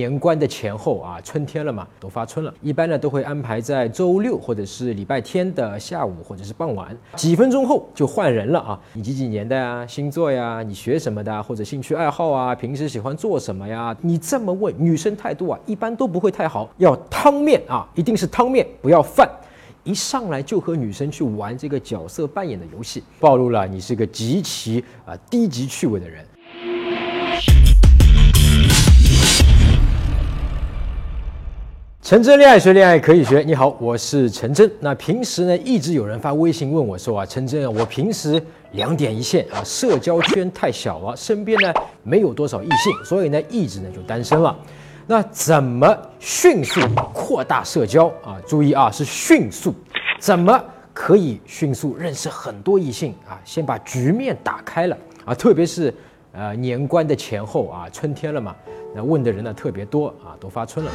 年关的前后啊，春天了嘛，都发春了。一般呢都会安排在周六或者是礼拜天的下午或者是傍晚，几分钟后就换人了啊。你几几年的呀？星座呀？你学什么的？或者兴趣爱好啊？平时喜欢做什么呀？你这么问，女生态度啊，一般都不会太好。要汤面啊，一定是汤面，不要饭。一上来就和女生去玩这个角色扮演的游戏，暴露了你是个极其啊低级趣味的人。陈真恋爱学，恋爱可以学。你好，我是陈真。那平时呢，一直有人发微信问我说啊，陈真啊，我平时两点一线啊，社交圈太小了，身边呢没有多少异性，所以呢一直呢就单身了。那怎么迅速扩大社交啊？注意啊，是迅速。怎么可以迅速认识很多异性啊？先把局面打开了啊，特别是呃年关的前后啊，春天了嘛，那问的人呢特别多啊，都发春了。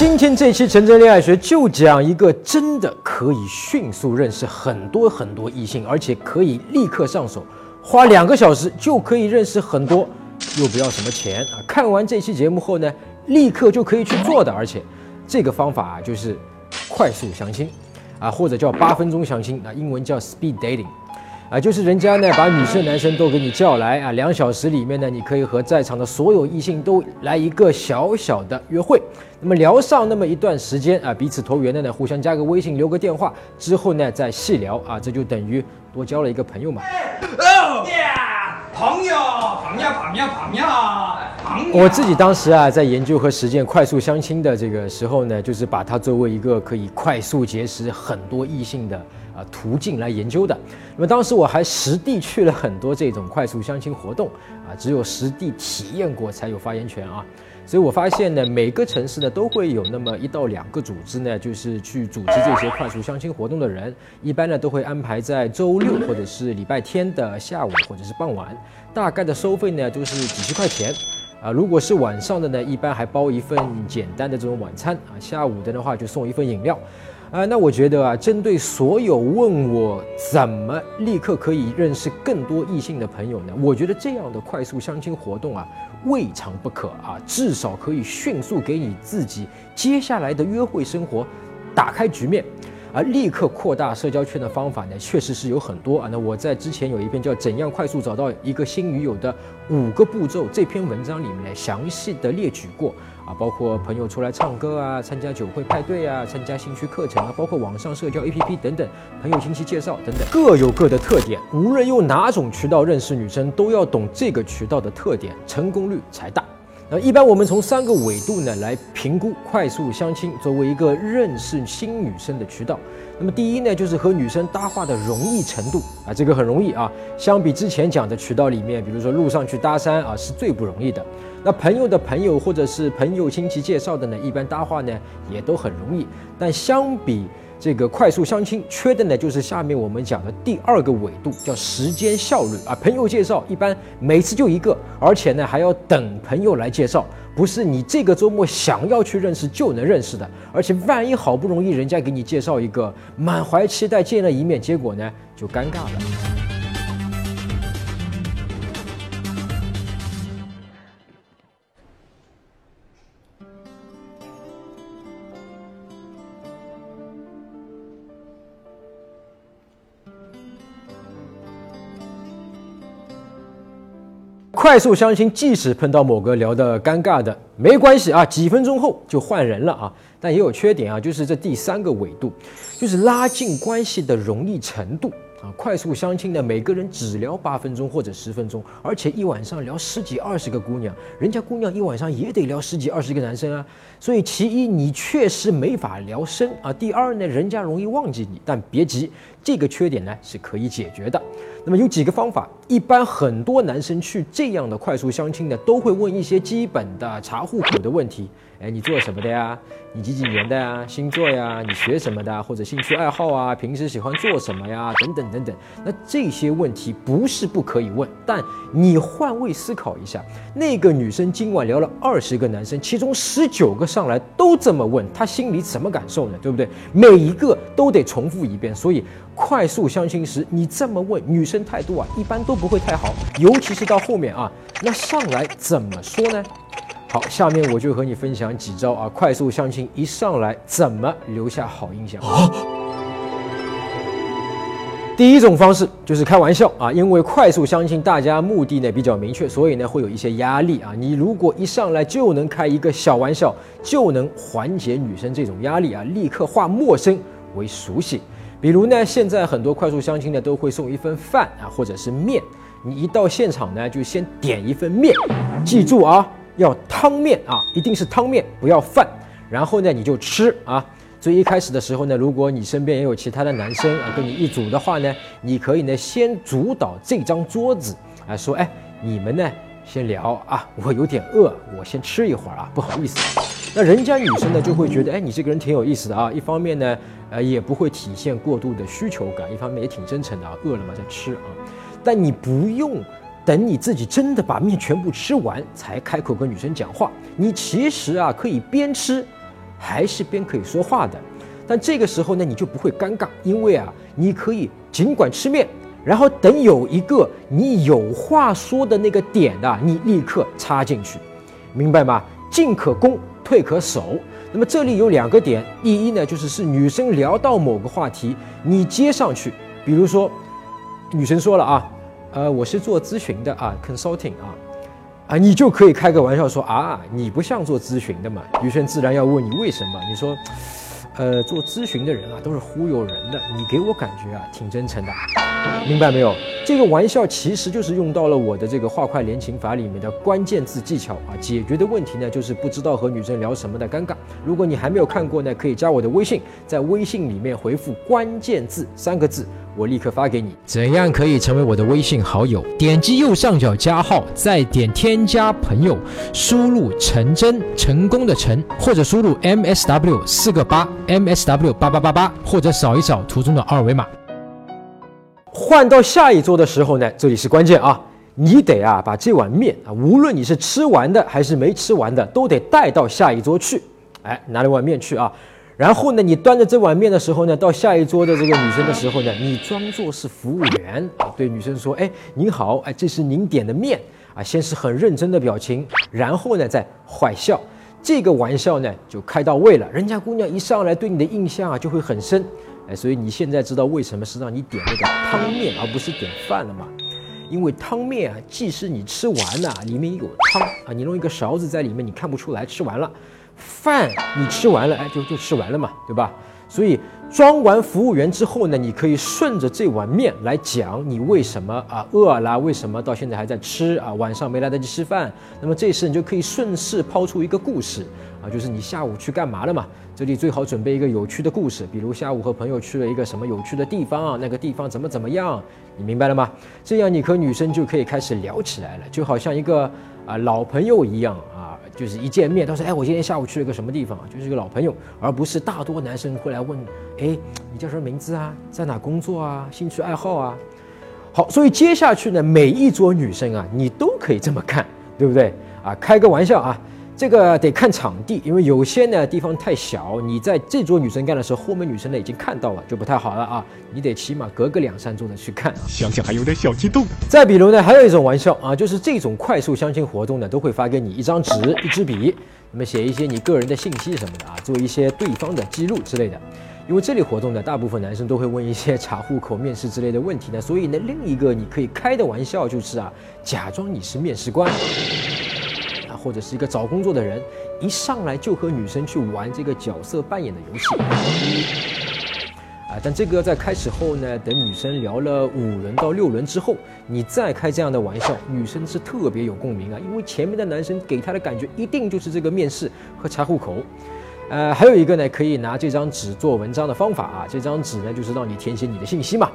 今天这期陈真恋爱学就讲一个真的可以迅速认识很多很多异性，而且可以立刻上手，花两个小时就可以认识很多，又不要什么钱啊！看完这期节目后呢，立刻就可以去做的，而且这个方法啊就是快速相亲啊，或者叫八分钟相亲啊，英文叫 speed dating。啊，就是人家呢把女生男生都给你叫来啊，两小时里面呢，你可以和在场的所有异性都来一个小小的约会。那么聊上那么一段时间啊，彼此投缘的呢，互相加个微信，留个电话之后呢，再细聊啊，这就等于多交了一个朋友嘛。朋友，朋友，朋友，朋友，朋友。我自己当时啊，在研究和实践快速相亲的这个时候呢，就是把它作为一个可以快速结识很多异性的。途径来研究的，那么当时我还实地去了很多这种快速相亲活动啊，只有实地体验过才有发言权啊，所以我发现呢，每个城市呢都会有那么一到两个组织呢，就是去组织这些快速相亲活动的人，一般呢都会安排在周六或者是礼拜天的下午或者是傍晚，大概的收费呢就是几十块钱啊，如果是晚上的呢，一般还包一份简单的这种晚餐啊，下午的的话就送一份饮料。啊，那我觉得啊，针对所有问我怎么立刻可以认识更多异性的朋友呢？我觉得这样的快速相亲活动啊，未尝不可啊，至少可以迅速给你自己接下来的约会生活打开局面。而立刻扩大社交圈的方法呢，确实是有很多啊。那我在之前有一篇叫《怎样快速找到一个新女友的五个步骤》这篇文章里面呢，详细的列举过啊，包括朋友出来唱歌啊，参加酒会派对啊，参加兴趣课程啊，包括网上社交 APP 等等，朋友亲戚介绍等等，各有各的特点。无论用哪种渠道认识女生，都要懂这个渠道的特点，成功率才大。那一般我们从三个维度呢来评估快速相亲作为一个认识新女生的渠道。那么第一呢，就是和女生搭话的容易程度啊，这个很容易啊。相比之前讲的渠道里面，比如说路上去搭讪啊，是最不容易的。那朋友的朋友或者是朋友亲戚介绍的呢，一般搭话呢也都很容易。但相比这个快速相亲缺的呢，就是下面我们讲的第二个维度，叫时间效率啊。朋友介绍一般每次就一个，而且呢还要等朋友来介绍，不是你这个周末想要去认识就能认识的。而且万一好不容易人家给你介绍一个，满怀期待见了一面，结果呢就尴尬了。快速相亲，即使碰到某个聊得尴尬的，没关系啊，几分钟后就换人了啊。但也有缺点啊，就是这第三个维度，就是拉近关系的容易程度啊。快速相亲呢，每个人只聊八分钟或者十分钟，而且一晚上聊十几二十个姑娘，人家姑娘一晚上也得聊十几二十个男生啊。所以其一，你确实没法聊深啊。第二呢，人家容易忘记你。但别急，这个缺点呢是可以解决的。那么有几个方法，一般很多男生去这样的快速相亲呢，都会问一些基本的查户口的问题。哎，你做什么的呀？你几几年的呀？星座呀？你学什么的？或者兴趣爱好啊？平时喜欢做什么呀？等等等等。那这些问题不是不可以问，但你换位思考一下，那个女生今晚聊了二十个男生，其中十九个上来都这么问，她心里怎么感受呢？对不对？每一个都得重复一遍，所以快速相亲时你这么问，女生态度啊一般都不会太好，尤其是到后面啊，那上来怎么说呢？好，下面我就和你分享几招啊，快速相亲一上来怎么留下好印象。第一种方式就是开玩笑啊，因为快速相亲大家目的呢比较明确，所以呢会有一些压力啊。你如果一上来就能开一个小玩笑，就能缓解女生这种压力啊，立刻化陌生为熟悉。比如呢，现在很多快速相亲呢都会送一份饭啊，或者是面，你一到现场呢就先点一份面，记住啊。要汤面啊，一定是汤面，不要饭。然后呢，你就吃啊。所以一开始的时候呢，如果你身边也有其他的男生啊，跟你一组的话呢，你可以呢先主导这张桌子啊，说哎，你们呢先聊啊，我有点饿，我先吃一会儿啊，不好意思。那人家女生呢就会觉得，哎，你这个人挺有意思的啊。一方面呢，呃，也不会体现过度的需求感，一方面也挺真诚的啊。饿了嘛，在吃啊。但你不用。等你自己真的把面全部吃完，才开口跟女生讲话。你其实啊可以边吃，还是边可以说话的。但这个时候呢，你就不会尴尬，因为啊，你可以尽管吃面，然后等有一个你有话说的那个点的，你立刻插进去，明白吗？进可攻，退可守。那么这里有两个点，第一呢，就是是女生聊到某个话题，你接上去，比如说女生说了啊。呃，我是做咨询的啊，consulting 啊，啊，你就可以开个玩笑说啊，你不像做咨询的嘛。女生自然要问你为什么，你说，呃，做咨询的人啊都是忽悠人的，你给我感觉啊挺真诚的，明白没有？这个玩笑其实就是用到了我的这个画快连情法里面的关键字技巧啊，解决的问题呢就是不知道和女生聊什么的尴尬。如果你还没有看过呢，可以加我的微信，在微信里面回复关键字三个字。我立刻发给你。怎样可以成为我的微信好友？点击右上角加号，再点添加朋友，输入陈真，成功的成，或者输入 M S W 四个八 M S W 八八八八，或者扫一扫图中的二维码。换到下一桌的时候呢，这里是关键啊，你得啊把这碗面啊，无论你是吃完的还是没吃完的，都得带到下一桌去。哎，拿了碗面去啊。然后呢，你端着这碗面的时候呢，到下一桌的这个女生的时候呢，你装作是服务员啊，对女生说：“哎，您好，哎，这是您点的面啊。”先是很认真的表情，然后呢再坏笑，这个玩笑呢就开到位了。人家姑娘一上来对你的印象啊就会很深，哎，所以你现在知道为什么是让你点那个汤面而不是点饭了吗？因为汤面啊，即使你吃完了，里面有汤啊，你弄一个勺子在里面，你看不出来吃完了。饭你吃完了，哎，就就吃完了嘛，对吧？所以装完服务员之后呢，你可以顺着这碗面来讲你为什么啊饿了，为什么到现在还在吃啊？晚上没来得及吃饭，那么这时你就可以顺势抛出一个故事啊，就是你下午去干嘛了嘛？这里最好准备一个有趣的故事，比如下午和朋友去了一个什么有趣的地方啊，那个地方怎么怎么样？你明白了吗？这样你和女生就可以开始聊起来了，就好像一个啊老朋友一样啊。就是一见面，他说：“哎，我今天下午去了个什么地方？就是一个老朋友，而不是大多男生会来问，哎，你叫什么名字啊？在哪工作啊？兴趣爱好啊？好，所以接下去呢，每一桌女生啊，你都可以这么看，对不对？啊，开个玩笑啊。”这个得看场地，因为有些呢地方太小，你在这桌女生干的时候，后面女生呢已经看到了，就不太好了啊。你得起码隔个两三桌的去看，啊想想还有点小激动。再比如呢，还有一种玩笑啊，就是这种快速相亲活动呢，都会发给你一张纸、一支笔，那么写一些你个人的信息什么的啊，做一些对方的记录之类的。因为这类活动呢，大部分男生都会问一些查户口、面试之类的问题呢，所以呢，另一个你可以开的玩笑就是啊，假装你是面试官。或者是一个找工作的人，一上来就和女生去玩这个角色扮演的游戏，啊，但这个在开始后呢，等女生聊了五轮到六轮之后，你再开这样的玩笑，女生是特别有共鸣啊，因为前面的男生给她的感觉一定就是这个面试和查户口，呃，还有一个呢，可以拿这张纸做文章的方法啊，这张纸呢就是让你填写你的信息嘛。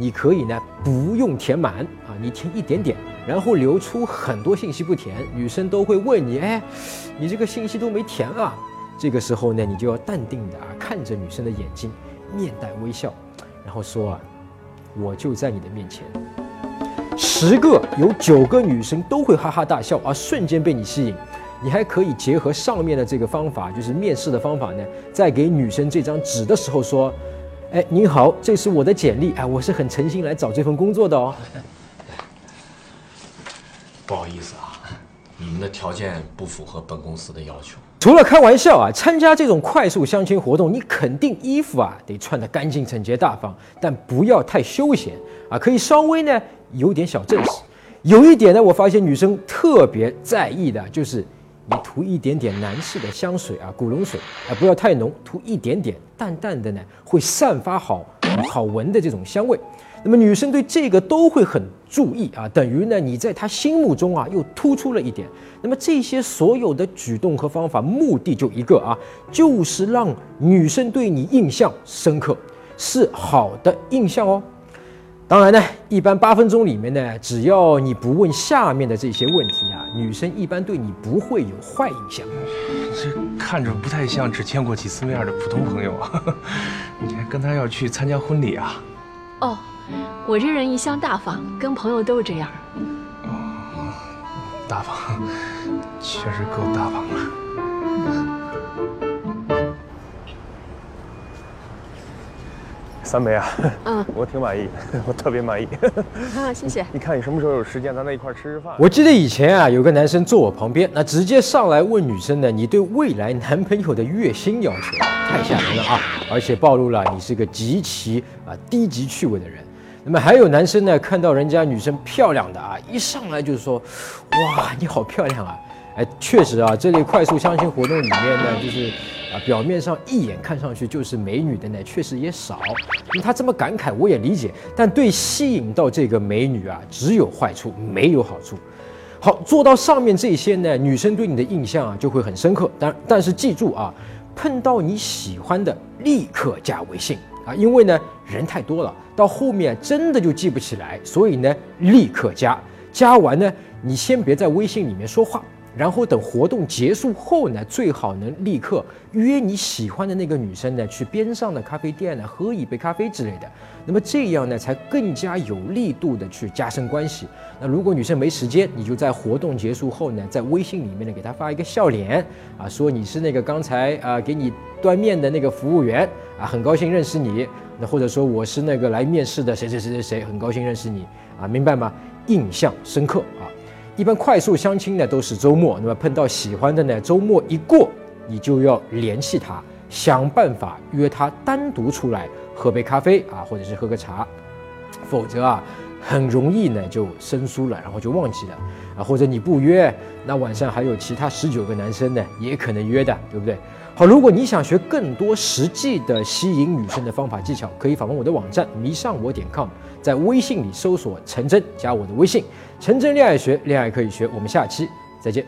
你可以呢不用填满啊，你填一点点，然后留出很多信息不填，女生都会问你，哎，你这个信息都没填啊。这个时候呢，你就要淡定的啊，看着女生的眼睛，面带微笑，然后说啊，我就在你的面前。十个有九个女生都会哈哈大笑，啊瞬间被你吸引。你还可以结合上面的这个方法，就是面试的方法呢，在给女生这张纸的时候说：“哎，您好，这是我的简历，哎，我是很诚心来找这份工作的哦。”不好意思啊。你们的条件不符合本公司的要求。除了开玩笑啊，参加这种快速相亲活动，你肯定衣服啊得穿得干净、整洁、大方，但不要太休闲啊，可以稍微呢有点小正式。有一点呢，我发现女生特别在意的就是你涂一点点男士的香水啊，古龙水啊，不要太浓，涂一点点淡淡的呢，会散发好好闻的这种香味。那么女生对这个都会很注意啊，等于呢你在她心目中啊又突出了一点。那么这些所有的举动和方法，目的就一个啊，就是让女生对你印象深刻，是好的印象哦。当然呢，一般八分钟里面呢，只要你不问下面的这些问题，女生一般对你不会有坏印象。这看着不太像只见过几次面的普通朋友啊，你还跟他要去参加婚礼啊？哦。我这人一向大方，跟朋友都是这样。哦，大方，确实够大方了。三梅啊，嗯，我挺满意，我特别满意。啊，谢谢。你看你什么时候有时间，咱在一块吃吃饭。我记得以前啊，有个男生坐我旁边，那直接上来问女生呢，你对未来男朋友的月薪要求，太吓人了啊！而且暴露了你是个极其啊低级趣味的人。那么还有男生呢，看到人家女生漂亮的啊，一上来就是说，哇，你好漂亮啊！哎，确实啊，这类快速相亲活动里面呢，就是啊，表面上一眼看上去就是美女的呢，确实也少。那么他这么感慨，我也理解。但对吸引到这个美女啊，只有坏处，没有好处。好，做到上面这些呢，女生对你的印象啊就会很深刻。但但是记住啊，碰到你喜欢的，立刻加微信。啊，因为呢人太多了，到后面真的就记不起来，所以呢立刻加，加完呢你先别在微信里面说话。然后等活动结束后呢，最好能立刻约你喜欢的那个女生呢，去边上的咖啡店呢喝一杯咖啡之类的。那么这样呢，才更加有力度的去加深关系。那如果女生没时间，你就在活动结束后呢，在微信里面呢给她发一个笑脸啊，说你是那个刚才啊给你端面的那个服务员啊，很高兴认识你。那或者说我是那个来面试的谁谁谁谁谁，很高兴认识你啊，明白吗？印象深刻啊。一般快速相亲呢都是周末，那么碰到喜欢的呢，周末一过，你就要联系他，想办法约他单独出来喝杯咖啡啊，或者是喝个茶，否则啊，很容易呢就生疏了，然后就忘记了啊，或者你不约，那晚上还有其他十九个男生呢，也可能约的，对不对？好，如果你想学更多实际的吸引女生的方法技巧，可以访问我的网站迷上我点 com，在微信里搜索陈真，加我的微信，陈真恋爱学，恋爱可以学。我们下期再见。